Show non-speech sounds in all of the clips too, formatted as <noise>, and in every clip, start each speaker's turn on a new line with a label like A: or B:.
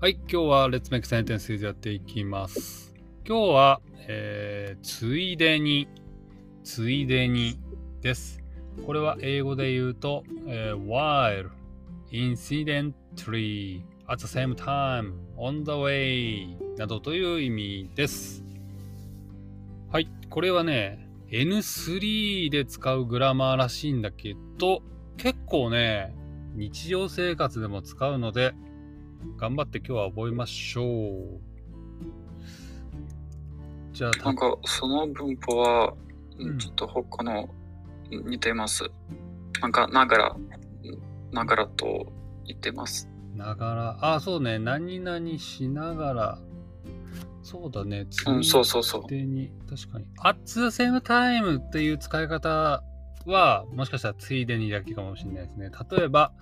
A: はい、今日は Let's Make Sentences やっていきます。今日は、えーついでに、ついでにです。これは英語で言うと、えー while, incidentally, at the same time, on the way などという意味です。はい、これはね、N3 で使うグラマーらしいんだけど、結構ね、日常生活でも使うので、頑張って今日は覚えましょう。じゃあ、
B: なんかその文法は
A: うん
B: ちょっと他の似てます。なんかながら、ながらと言ってます。
A: ながら、あ、そうね、何々しながら、そうだね、つ
B: うん、そうそうそう。
A: でに、確かに。at the same time っていう使い方は、もしかしたらついでにだけかもしれないですね。例えば、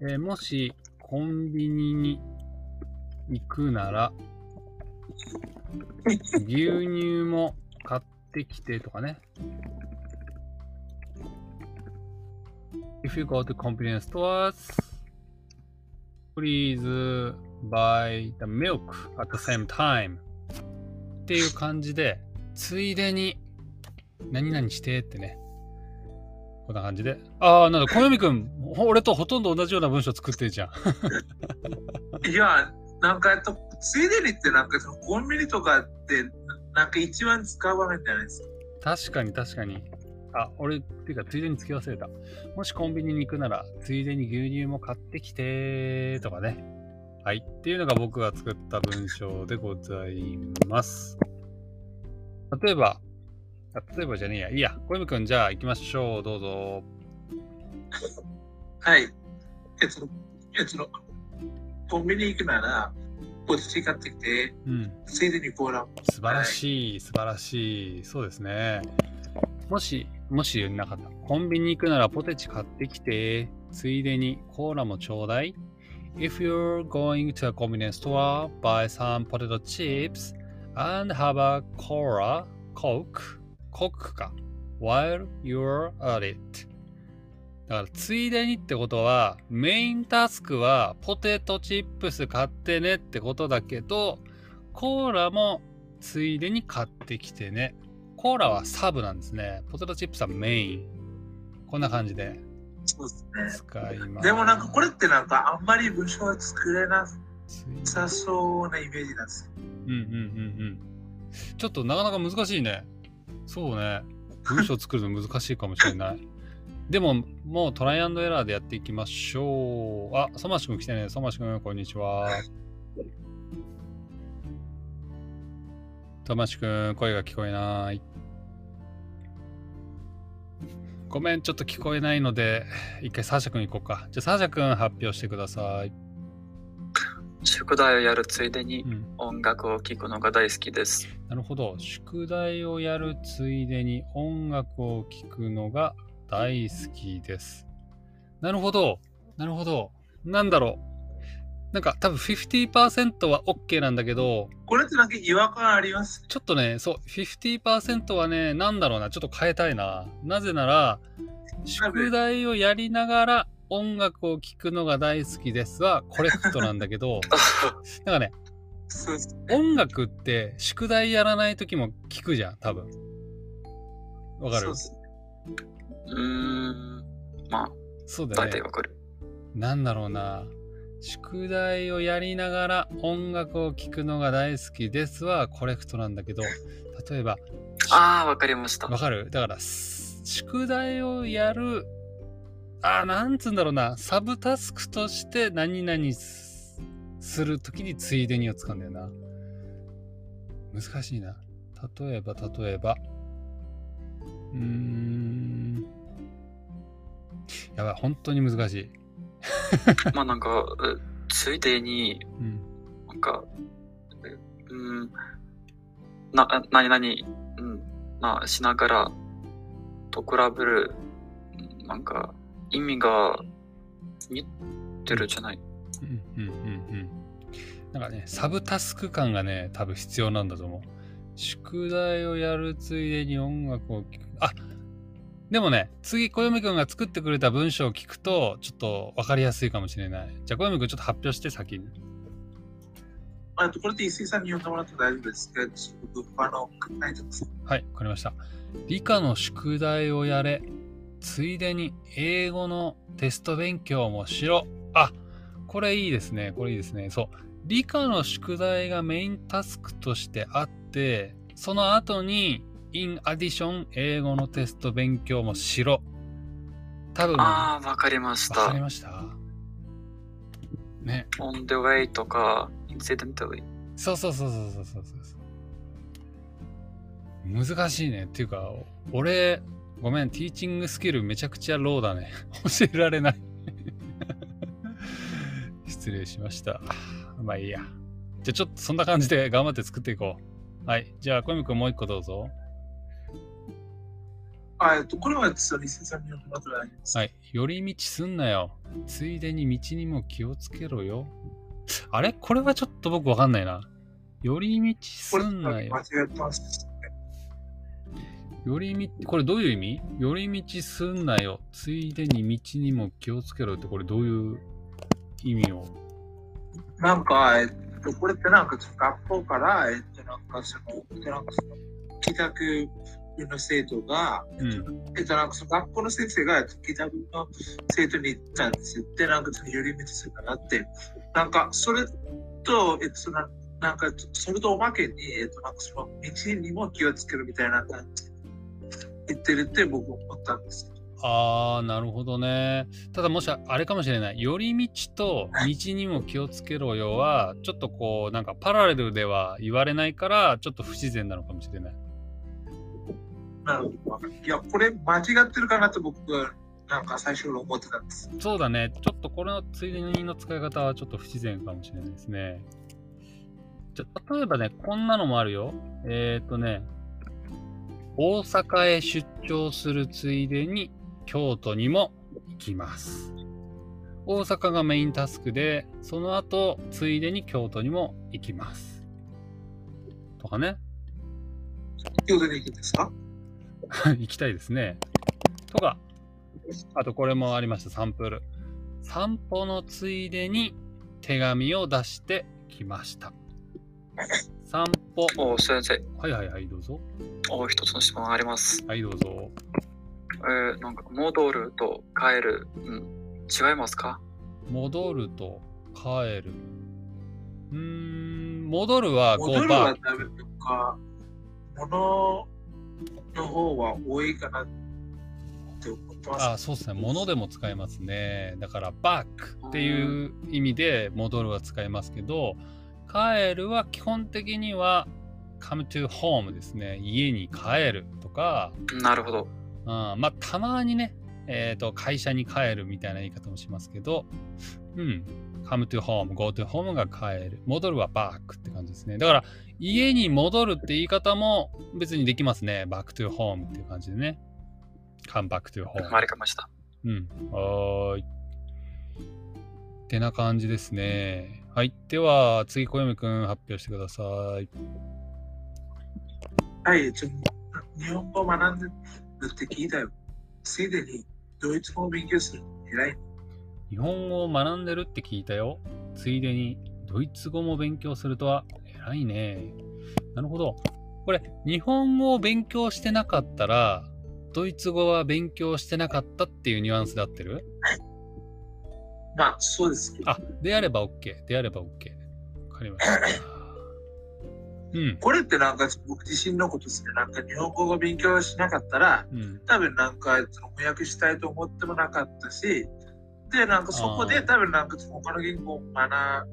A: えーもしコンビニに行くなら、牛乳も買ってきてとかね。If you go to convenience stores, please buy the milk at the same time. っていう感じで、ついでに何々してってね。こんな感じで。ああ、なんだ、小読くん、俺とほとんど同じような文章作ってるじゃん。
C: いや、なんかえっと、ついでにってなんかそのコンビニとかってなんか一番使う場面じゃないですか。
A: 確かに確かに。あ、俺、っていうか、ついでに付け忘れた。もしコンビニに行くなら、ついでに牛乳も買ってきてとかね。はい。っていうのが僕が作った文章でございます。例えば、あ例えばじゃねえや。いいや。小泉くん、じゃあ行きましょう。どうぞ。
C: はい。えっと、えっと、コンビニ行くなら、ポテチ買ってきて、
A: うん。
C: ついでにコーラも。
A: 素晴らしい、素晴らしい。そうですね。もし、もしなかった。コンビニ行くならポテチ買ってきて、ついでにコーラもちょうだい。If you're going to a convenience store, buy some potato chips and have a cola, coke, coke か。while you're at it. だから、ついでにってことは、メインタスクはポテトチップス買ってねってことだけど、コーラもついでに買ってきてね。コーラはサブなんですね。ポテトチップスはメイン。こんな感じで
C: そうですね。
A: 使います。
C: でもなんかこれってなんかあんまり文章は作れなさそうなイメージなんですよ。
A: うんうんうんうん。ちょっとなかなか難しいね。そうね。<laughs> 文章作るの難しいかもしれない。でも、もうトライアンドエラーでやっていきましょう。あ、ソマシ君来てね。ソマシ君、こんにちは。トマシ君、声が聞こえない。ごめん、ちょっと聞こえないので、一回サーシャ君行こうか。じゃあ、サーシャ君発表してください。
B: 宿題をやるついでに
A: うん。
B: 音楽を聴くのが大好きです。
A: なるほど。宿題をやるついでに音楽を聴くのが大好きです。なるほど。なるほど。なんだろう。なんか多分50%は OK なんだけど、
C: これってなんか違和感あります？
A: ちょっとね、そう、50%はね、なんだろうな、ちょっと変えたいな。なぜなら、宿題をやりながら音楽を聴くのが大好きですはコレクトなんだけど、<laughs> なんかね。音楽って宿題やらない時も聞くじゃん、多分。わかる？
C: そうです
B: うーん、まあ、
A: そうだよね
B: 大体。わかる。
A: なんだろうな。宿題をやりながら音楽を聴くのが大好きですはコレクトなんだけど、例えば、
B: ああ、わかりました。
A: わかる？だから、す宿題をやる、あー、なんつうんだろうな、サブタスクとして何々すするときについでにを使うんだよな。難しいな。例えば、例えば、うーん。やばい、本当に難しい。<laughs>
B: まあなんか、えついでに、
A: うん。
B: なんか、えうん、な、なになに、うん、まあしながらと比べる、うんなんか、意味が似てるじゃない。
A: うんうんうんうん。なんかね、サブタスク感がね、多分必要なんだと思う。宿題をやるついでに音楽を聴く。あでもね、次、小読くんが作ってくれた文章を聞くと、ちょっと分かりやすいかもしれない。じゃあ、小読くんちょっと発表して、先に。
C: あとこれで石井さんに読んでもらって大丈夫ですか僕、あの、考えてます。
A: はい、わかりました。理科の宿題をやれ。ついでに英語のテスト勉強もしろ。あ、これいいですね。これいいですね。そう。理科の宿題がメインタスクとしてあって、その後に、in addition 英語のテスト勉強もしろ。多分。
B: ああ、わかりました。
A: わかりました？ね。
B: on the way とか、incidentally。
A: そうそうそうそうそうそうそう。難しいね。っていうか、俺、ごめん、ティーチングスキルめちゃくちゃローだね。<laughs> 教えられない。<laughs> 失礼しました。まあいいや。じゃあちょっとそんな感じで頑張って作っていこう。はい。じゃあ、小泉君もう一個どうぞ。
C: あえっと、これは実は石井さんに読んでもらってす。
A: はい。寄り道すんなよ。ついでに道にも気をつけろよ。あれ？これはちょっと僕わかんないな。寄り道すんなよ
C: 間。違ってます。
A: 寄り道、これどういう意味？寄り道すんなよ。ついでに道にも気をつけろって、これどういう意味を？
C: なんか、えっと、これってなんか学校から、えっと、なんかその、えっとなんかその、帰宅の生徒が、
A: うん。
C: えっと、なんかその学校の先生が、えっと帰宅の生徒に言ったんですよ。で、なんかその寄り道するからって。なんか、それと、えっと、その、なんか、それとおまけに、えっと、なんかその、道にも気をつけるみたいな感じで言ってるって僕思ったんですよ。
A: あー、なるほどね。ただもしあれかもしれない。寄り道と道にも気をつけろよは、ちょっとこう、なんかパラレルでは言われないから、ちょっと不自然なのかもしれない。
C: なるほど。いや、これ間違ってるかなと僕は、なんか最初に思ってたんです。
A: そうだね。ちょっとこれのついでにの使い方はちょっと不自然かもしれないですね。じゃ例えばね、こんなのもあるよ。えっ、ー、とね、大阪へ出張するついでに京都にも行きます。大阪がメインタスクで、その後、ついでに京都にも行きます。とかね。
C: 京都に行くんですか？<laughs>
A: 行きたいですね。とか、あとこれもありました、サンプル。散歩のついでに手紙を出してきました。散歩。
B: お先生、
A: はいはいはい、どうぞ。
B: お一つの質問あります。
A: はい、どうぞ。
B: えー、なんか、戻ると帰る、うん、違いますか？
A: 戻ると帰る。うーん、戻るは
C: 戻
A: go
C: るは分なんか、物の方は多いかなって思ってます。
A: あ、そうですね。物でも使えますね。だから、back っていう意味で戻るは使えますけど、帰るは基本的には come to home ですね。家に帰るとか、
B: なるほど。
A: うん、まあ、たまにね、えっ、と、会社に帰るみたいな言い方もしますけど、うん。come to home, go to home が帰る。戻るは back って感じですね。だから、家に戻るって言い方も別にできますね。back to home っていう感じでね。come back to home。
B: わかりました。
A: うん。はーい。ってな感じですね。はい。では、次、小読くん発表してください。
C: はい、ちょ日本語を学んでるって聞いたよ。ついでにドイツ語を勉強するの偉い。
A: 日本語を学んでるって聞いたよ。ついでに、ドイツ語も勉強するとは偉いね。なるほど。これ、日本語を勉強してなかったら、ドイツ語は勉強してなかったっていうニュアンスで合ってる？
C: まあ、そうですけど。
A: あ、であれば OK。であれば OK。わかりました。<laughs> うん。
C: これってなんか僕自身のことですね。なんか日本語を勉強しなかったら、
A: うん。
C: 多分なんかその翻訳したいと思ってもなかったし、で、なんかそこで多分なんか他の言語を学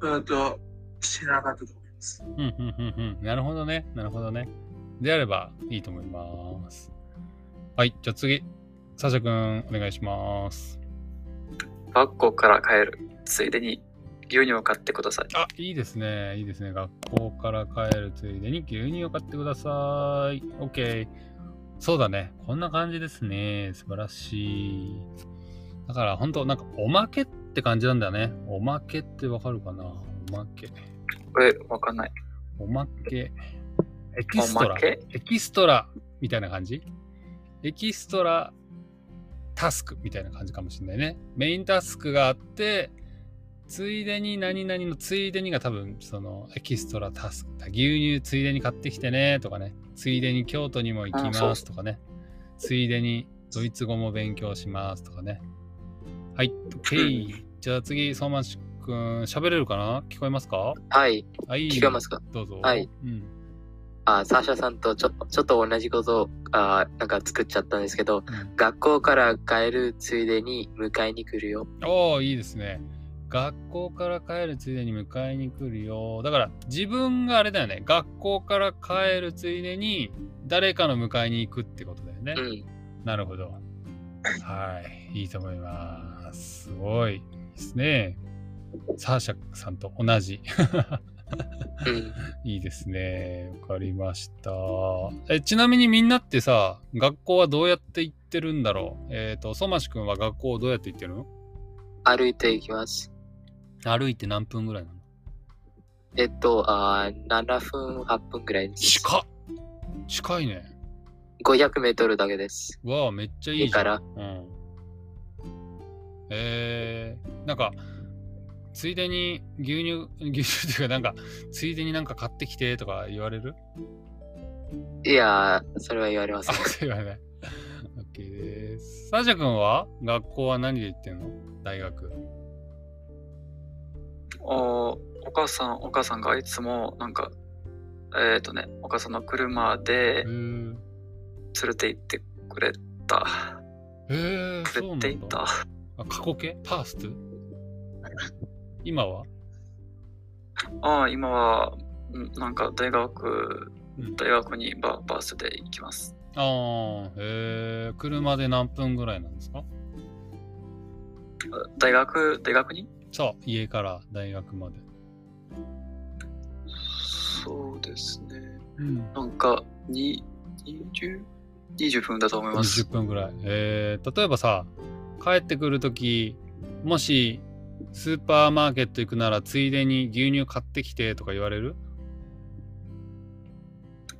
C: ぶとしなかったと思います。
A: うん、うん、うん、うん。なるほどね。なるほどね。であればいいと思います。はい。じゃあ次、サシャくん、お願いします。
B: 学校から帰る。ついでに牛乳を買ってください。
A: あ、いいですね。いいですね。学校から帰るついでに牛乳を買ってください。OK。そうだね。こんな感じですね。素晴らしい。だから本当なんかおまけって感じなんだよね。おまけってわかるかな？おまけ。
B: これ、わかんない。
A: おまけ？エキストラエキストラみたいな感じ？エキストラタスクみたいな感じかもしれないね。メインタスクがあって、ついでに何々のついでにが多分そのエキストラタスク牛乳ついでに買ってきてねとかね。ついでに京都にも行きますとかね。ついでにドイツ語も勉強しますとかね。はい、OK <clears throat> じゃあ次相馬市くん喋れるかな？聞こえますか？
D: はい、
A: はい。
D: 聞こえますか？
A: どうぞ。
D: はい、
A: うん、
D: あサーシャさんとちょっとちょっと同じことをあなんか作っちゃったんですけど、
A: うん。
D: 学校から帰るついでに迎えに来るよ。
A: おおいいですね。学校から帰るついでに迎えに来るよ。だから自分があれだよね。学校から帰るついでに誰かの迎えに行くってことだよね、
D: うん。
A: なるほど。はいいいと思います。すごい。ですね。サーシャさんと同じ
D: うん。
A: いいですねわかりましたえちなみにみんなってさ学校はどうやって行ってるんだろう？えっ、とソマシ君は学校どうやって行ってるの？
D: 歩いていきます。
A: 歩いて何分ぐらいなの？
D: えっと、あ7分、8分ぐらいです。
A: 近っ近いね。
D: 500メートルだけです。
A: わあ、めっちゃいいじゃん。
D: 家から
A: うん。えー、なんか、ついでに牛乳、牛乳っていうか、なんか、ついでになんか買ってきてとか言われる？
D: いやー、それは言われませ
A: あ、
D: ん。
A: そう言われない。OK です。サーシャ君は学校は何で行ってんの？大学。
B: おお母さん、お母さんがいつも、なんか、えっ、とね、お母さんの車で
A: へー
B: 連れて行ってくれた。
A: えー、
B: く
A: そうなんだ。
B: れていた。
A: あ、過去形？パースト今は？
B: ああ、今は、うんなんか大学、
A: うん
B: 大学にババスで行きます。
A: ああ、えー、車で何分ぐらいなんですか？
B: 大学、大学に？
A: そう、家から大学まで。
B: そうですね。
A: うん。
B: なんか、に、20、20分だと思います。
A: 20分ぐらい。えー、例えばさ、帰ってくるとき、もしスーパーマーケット行くならついでに牛乳買ってきてとか言われる？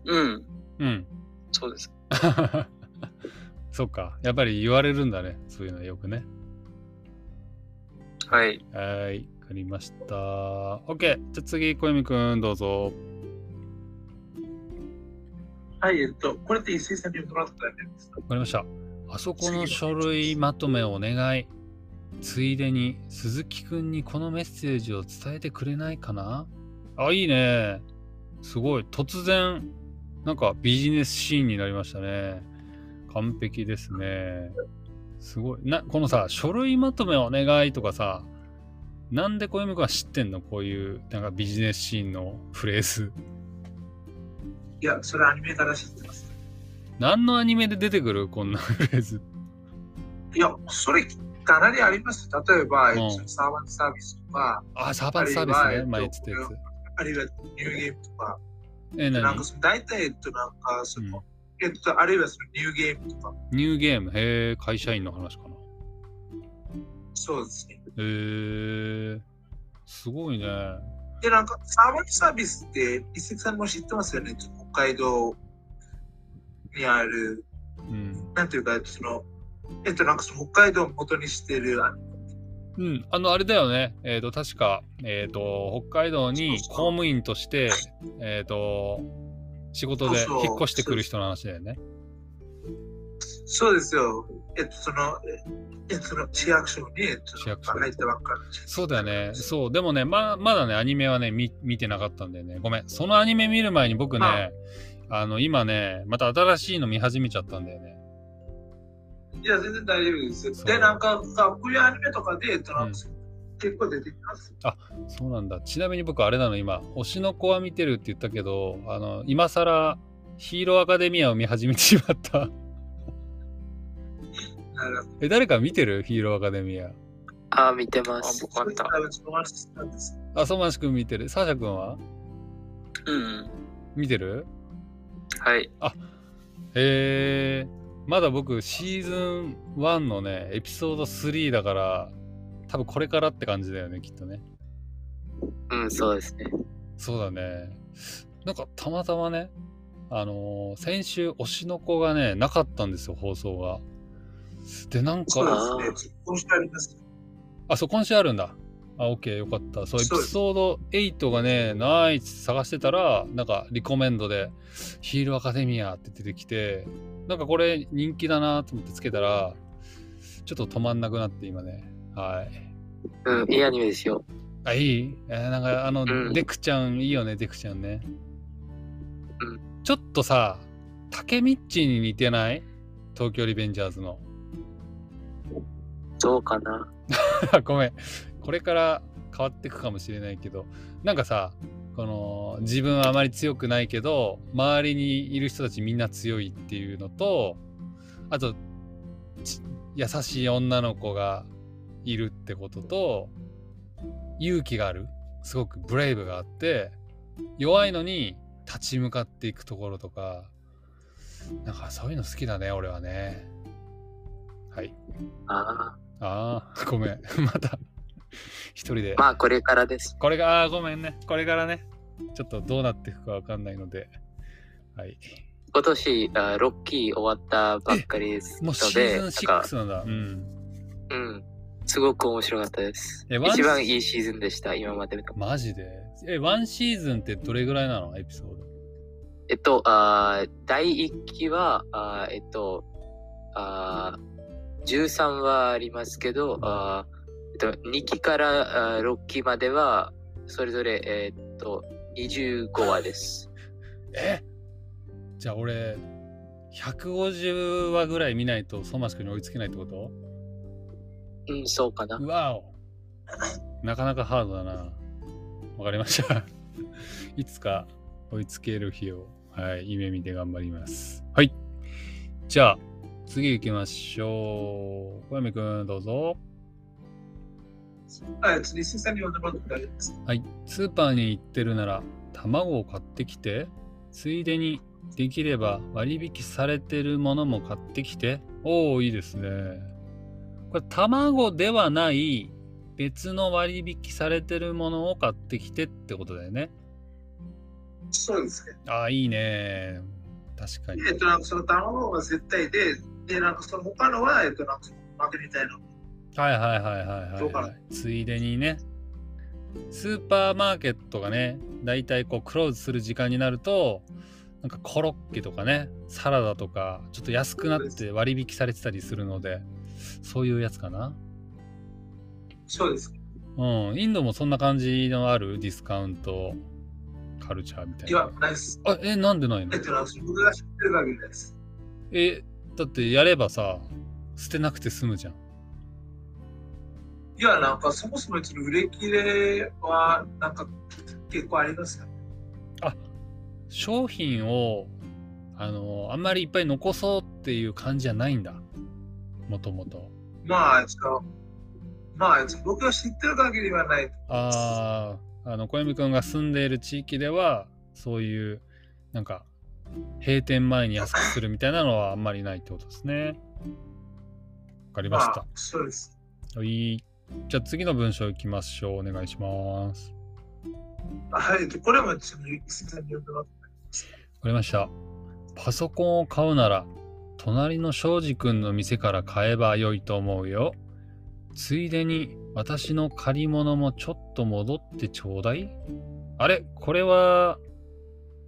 B: うん、
A: うん。
B: そうです。<laughs>
A: そっか。やっぱり言われるんだね。そういうのよくね。
B: はい。
A: はーい。わかりました。OK。じゃあ次、小泉くんどうぞ。
C: はい、えっと、これって石井さんに読んでもらったらいいですか？
A: わかりました。あそこの書類まとめをお願い。ついでに鈴木くんにこのメッセージを伝えてくれないかな？あ、いいね。すごい。突然、なんかビジネスシーンになりましたね。完璧ですね。すごい。な、このさ、書類まとめお願いとかさ、なんで小泉くんは知ってんの？こういう、なんかビジネスシーンのフレーズ。
C: いや、それアニメから知ってます。
A: 何のアニメで出てくる？こんなフレーズ。
C: いや、それかなりあります？例えば、
A: うん
C: えっとサーバントサービスとか、
A: あ、サーバントサービスね。
C: あるいは
A: 前言ってたやつ。
C: あるいはニューゲームとか、
A: え、何？
C: なんかその大体、えっと、なんかその、えっと、あるいはそのニューゲームとか、
A: ニューゲーム？へえ、会社員の話かな。
C: そうですね。
A: へえ、すごいね。
C: で、なんか、サーバントサービスって、一石さんも知ってますよね？北海道にある、
A: うん。
C: なんていうか、その、えっと、なんかその北海道を元にしてる、あの
A: うん。あの、あれだよね。えっ、と、確か、えっ、と、北海道に公務員として、えっ、と、仕事で引っ越してくる人の話だよね。
C: そうですよ。えっと、その、えっと、その市役所に、えっと、
A: 市役所
C: 入ったばっかり。
A: そうだよね。そう。でもね、ままだね、アニメはね、見見てなかったんだよね。ごめん。そのアニメ見る前に僕ね、あの、今ね、また新しいの見始めちゃったんだよね。
C: いや、全然大丈夫です。で、なんか、さこういうアニメとかで、えっと、なん
A: うん
C: か結構出てきます。
A: そうなんだ。ちなみに僕、あれなの、今、推しの子は見てるって言ったけど、あの、今更、ヒーローアカデミアを見始めてしまった。え、誰か見てる？ヒーローアカデミア。
D: あー、見てま
B: あ、
D: す。
B: 僕は見た。
C: 多分その話なんです。
A: あ、ソマシ君見てる。サーシャ君は？
B: うん。
A: 見てる？
B: はい。
A: へえまだ僕、シーズン1のね、エピソード3だから、多分これからって感じだよね、きっとね。
D: うん、そうですね。
A: そうだね。なんか、たまたまね、あのー先週、推しの子がね、なかったんですよ、放送が。で、なんか、
C: そうですね。今週あります。
A: あ、そう、今週あるんだ。あ、OK、よかった。そう、エピソード8がね、ないって探してたら、なんか、リコメンドで、ヒールアカデミアって出てきて、なんかこれ人気だなと思ってつけたら、ちょっと止まんなくなって、今ね。はい。
D: うん、いいアニメですよ。
A: あ、いい？えーなんか、あの、
D: うん
A: デクちゃん、いいよね、デクちゃんね。
D: うん
A: ちょっとさ、タケミッチに似てない？東京リベンジャーズの。
D: そうかな。<laughs>
A: ごめん。これから変わっていくかもしれないけど、なんかさ、この自分はあまり強くないけど、周りにいる人たちみんな強いっていうのと、あと、ち優しい女の子がいるってことと、勇気がある。すごくブレイブがあって、弱いのに立ち向かっていくところとか、なんかそういうの好きだね、俺はね。はい。
D: あ
A: ああ、ごめん。<laughs> また、一人で
D: あ。。まあ、これからです。
A: これが、あーごめんね。これからね、ちょっとどうなっていくかわかんないので。はい。
D: 今年、あロッキー終わったばっかりですの
A: もうシ
D: で、
A: ーズン
D: なんか、
A: 6なんだ。うん。
D: うん、すごく面白かったです。一番いいシーズンでした、今までの。
A: マジで？え、ワンシーズンってどれぐらいなの？エピソード。
D: えっと、あー第1期は、あーえっと、あー13話ありますけど、あと、2期からあー6期までは、それぞれ、えーっと、25話です。<laughs>
A: え？じゃあ俺、150話ぐらい見ないとソマシ君に追いつけないってこと？
D: うん、そうかな。
A: うわお。なかなかハードだな。わかりました。<laughs> いつか追いつける日を、はい、夢見て頑張ります。はい。じゃあ、次行きましょう。小山くん、どうぞ。
C: はい、次、先生に呼んでもらって大丈夫ですか
A: はい。スーパーに行ってるなら、卵を買ってきて、ついでにできれば割引されてるものも買ってきて。おお、いいですね。これ、卵ではない別の割引されてるものを買ってきてってことだよね。
C: そうですね。
A: ああ、いいね。確かに。
C: えっと、なんかその卵が絶対で、で、なんかその他のは、えっと、なんかその負けみたいな。
A: はいはいはいはいはい。ついでにね。スーパーマーケットがね、だいたいこうクローズする時間になると、なんかコロッケとかね、サラダとか、ちょっと安くなって割引されてたりするので、そういうやつかな。
C: そうです。
A: うん、インドもそんな感じのある？ディスカウント？カルチャーみたい
C: いや
A: な。、
C: ないです。
A: あ、え、なんでないの？
C: えっと、なんか僕が知ってる限りです。
A: え、だってやればさ、捨てなくて済むじゃん。
C: いや、なんかそもそもその売れ切れは、なんか結構ありますよね？
A: 商品をあのあんまりいっぱい残そうっていう感じじゃないんだもともと
C: まあ、ちょっと、まあ、僕が知ってる限りはない。
A: あああの小泉君が住んでいる地域ではそういうなんか閉店前に安くするみたいなのはあんまりないってことですねわかりました
C: まあ、そうです。
A: はいじゃあ次の文章いきましょう。お願いします。
C: はい、えっとこれもちょっと、石井さんに呼んでもらって。
A: わかりました。パソコンを買うなら隣の庄司君の店から買えば良いと思うよ。ついでに私の借り物もちょっと戻ってちょうだい。あれ？これは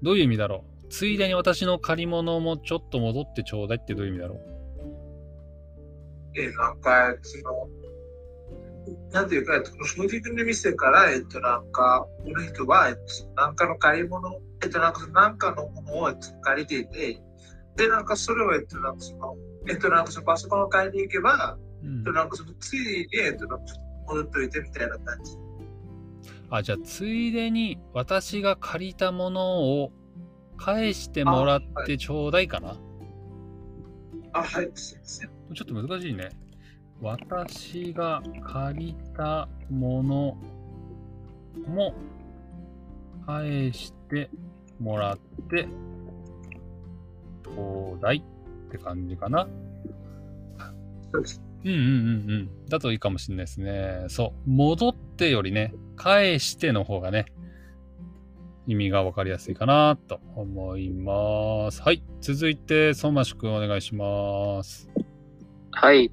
A: どういう意味だろう？ついでに私の借り物もちょっと戻ってちょうだいってどういう意味だろう？
C: えーなんか、その、なんていうか、えっと、正直の店から、えっと、なんか、この人は、えっと、なんかの買い物、えっと、なんか、なんかのものをえっと借りていて、で、なんか、それを、えっと、なんか、その、えっと、なんか、そのパソコンを買いに行けば、
A: うん
C: えっと、なんか、その、ついに、えっと、なんか、戻っといてみたいな感じ。
A: あじゃあついでに私が借りたものを返してもらってちょうだいかな、
C: あ、はい、すいません。
A: ちょっと難しいね。私が借りたものも返してもらってちょうだいって感じかな。
C: そうです。
A: うんうんうんうん。だといいかもしれないですね。そう。戻ってよりね、返しての方がね、意味がわかりやすいかなと思います。はい。続いて、相馬くんお願いします。
D: はい。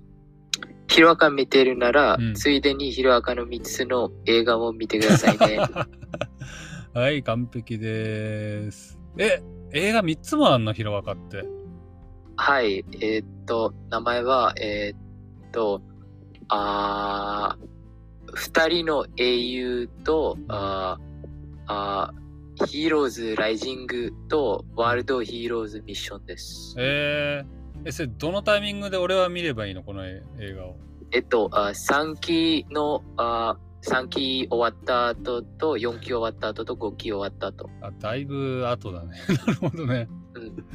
D: ヒロアカ見てるなら、
A: うん
D: ついでにヒロアカの3つの映画も見てくださいね。<laughs>
A: はい、完璧です。え、映画3つもあんの？ヒロアカって。
D: はい。えーっと、名前は、えーっと、あー二人の英雄と、あーあーヒーローズライジングとワールドヒーローズミッションです。
A: えー、え、それどのタイミングで俺は見ればいいの？この映画を。
D: えっと、あ3期の、あ3期終わった後と、4期終わった後と、5期終わった後。
A: あ、だいぶ後だね。<laughs> なるほどね。
D: うん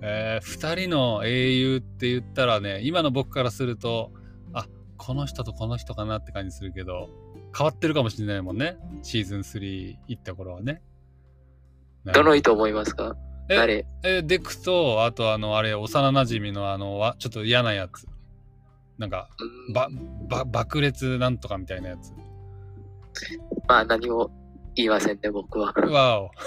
A: えー、2人の英雄って言ったらね、今の僕からすると、あこの人とこの人かなって感じするけど、変わってるかもしれないもんね。シーズン3行った頃はね。
D: どの人思いますか？
A: え
D: 誰？
A: え、デクと、あとあの、あれ、幼馴染のあの、わちょっと嫌なやつ。なんか、
D: うん
A: ば、ば、爆裂なんとかみたいなやつ。
D: まあ何も言いませんね、僕は。
A: わお。<laughs>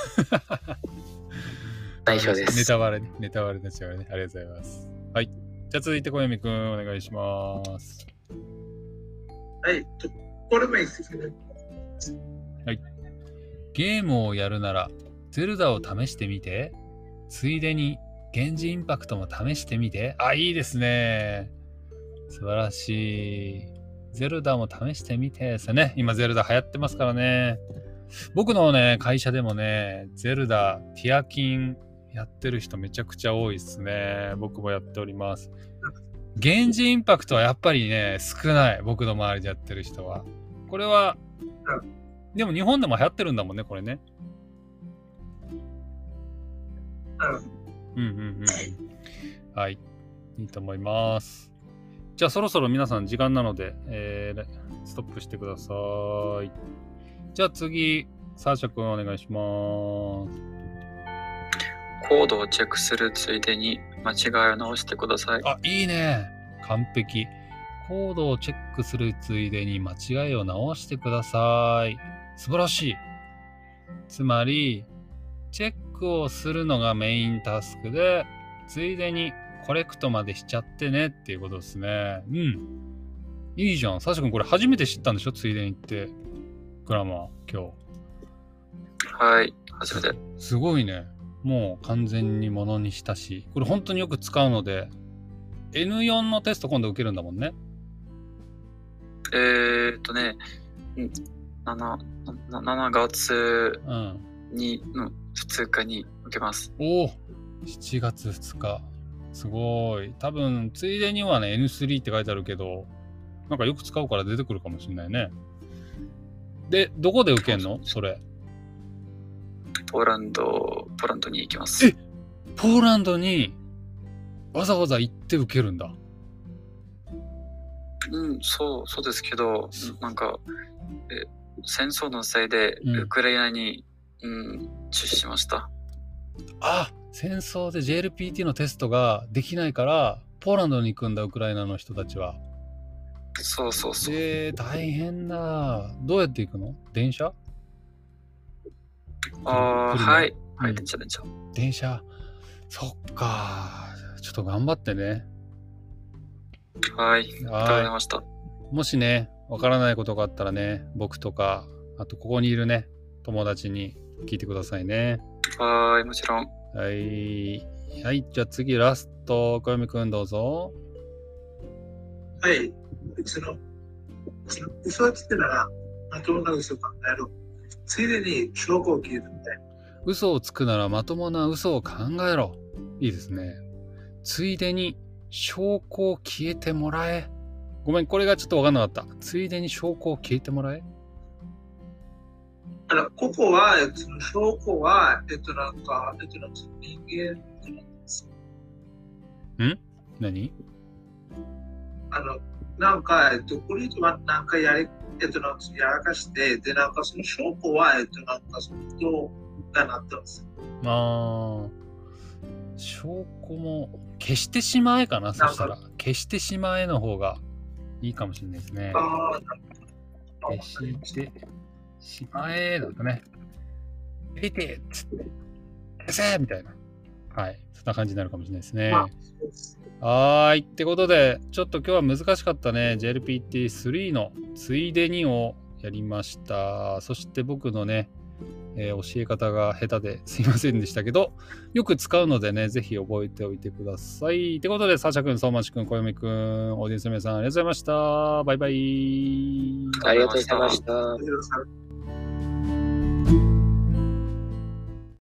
D: 内緒です
A: ネタバレね。ネタバレになっちゃうね。ありがとうございます。はい。じゃあ続いて小読くん、お願いします。
C: はい。とこれもいいですけど、
A: ゲームをやるなら、ゼルダを試してみて。ついでに、現地インパクトも試してみて。あ、いいですね。素晴らしい。ゼルダも試してみてですね。今、ゼルダ流行ってますからね。僕のね、会社でもね、ゼルダ、ティアキンやってる人めちゃくちゃ多いですね。僕もやっております。現地インパクトはやっぱりね、少ない。僕の周りでやってる人は。これは、でも日本でも流行ってるんだもんね、これね。
C: うん
A: うんうんうん。はい。いいと思います。じゃあそろそろ皆さん時間なので、えーストップしてください。じゃあ次、サーシャ君お願いします。
B: コードをチェックするついでに間違いを直してください。
A: あ、いいね。完璧。コードをチェックするついでに間違いを直してください。素晴らしい。つまり、チェックをするのがメインタスクで、ついでにコレクトまでしちゃってねっていうことですね。うん。いいじゃん。サーシャ君これ初めて知ったんでしょ？ついでにって。グラマー、今日。
B: はい。初めて。
A: すごいね。もう完全にものにしたし、これ本当によく使うので、N4 のテスト今度受けるんだもんね。
B: えー、っとね、うん7、な7月
A: うん。
B: にの2日に受けます。
A: おお !7 月2日。すごい。多分、ついでにはね、N3 って書いてあるけど、なんかよく使うから出てくるかもしれないね。で、どこで受けんの？それ。
B: ポーランド、ポーランドに行きます。
A: えポーランドにわざわざ行って受けるんだ。
B: うん、そう、そうですけど、なんか、え戦争のせいで
A: うん
B: ウクライナに、うん、中止しました。
A: あ戦争で JLPT のテストができないから、ポーランドに行くんだ、ウクライナの人たちは。
B: そうそうそう。
A: で、大変だ。どうやって行くの？電車？
B: ああ、
A: 車？
B: はい。はい、
A: うん
B: 電車電車。
A: 電車？そっか。ちょっと頑張ってね。
B: はい。ありがとうござい
A: は
B: ました。
A: い。もしね、わからないことがあったらね、僕とか、あとここにいるね、友達に聞いてくださいね。
B: はーい、もちろん。
A: はい。はい。じゃあ次、ラスト、小読くんどうぞ。
C: はい。その、その嘘をつくなら、まともな嘘を考えろ。ついでに証拠を聞いてみたい。
A: 嘘をつくならまともな嘘を考えろ。いいですね。ついでに証拠を消えてもらえ。ごめん、これがちょっとわかんなかった。ついでに証拠を消えてもらえ
C: あの、ここは、えっと、証拠は、えっと、なん？か、えっと、なんか人間なんです
A: 何？
C: あの、なんか、えっと、これはなんかやり、えっと、なんかやらかして、で、なんかその証拠は、えっと、なんかその人がなってます。
A: あー証拠も消してしまえかな、そしたら。消してしまえの方がいいかもしれないですね。
C: ああ、
A: 消してしまえだとね。入れてっつって。消せみたいな。はい。そんな感じになるかもしれないですね。はーい。ってことで、ちょっと今日は難しかったね。JLPT3 のついでにをやりました。そして僕のね、えー教え方が下手ですいませんでしたけど、よく使うのでね、ぜひ覚えておいてください。ってことで、サーシャ君、相馬市君、小読君、オーディエンスの皆さん、ありがとうございました。バイバイ。
D: ありがとうございました。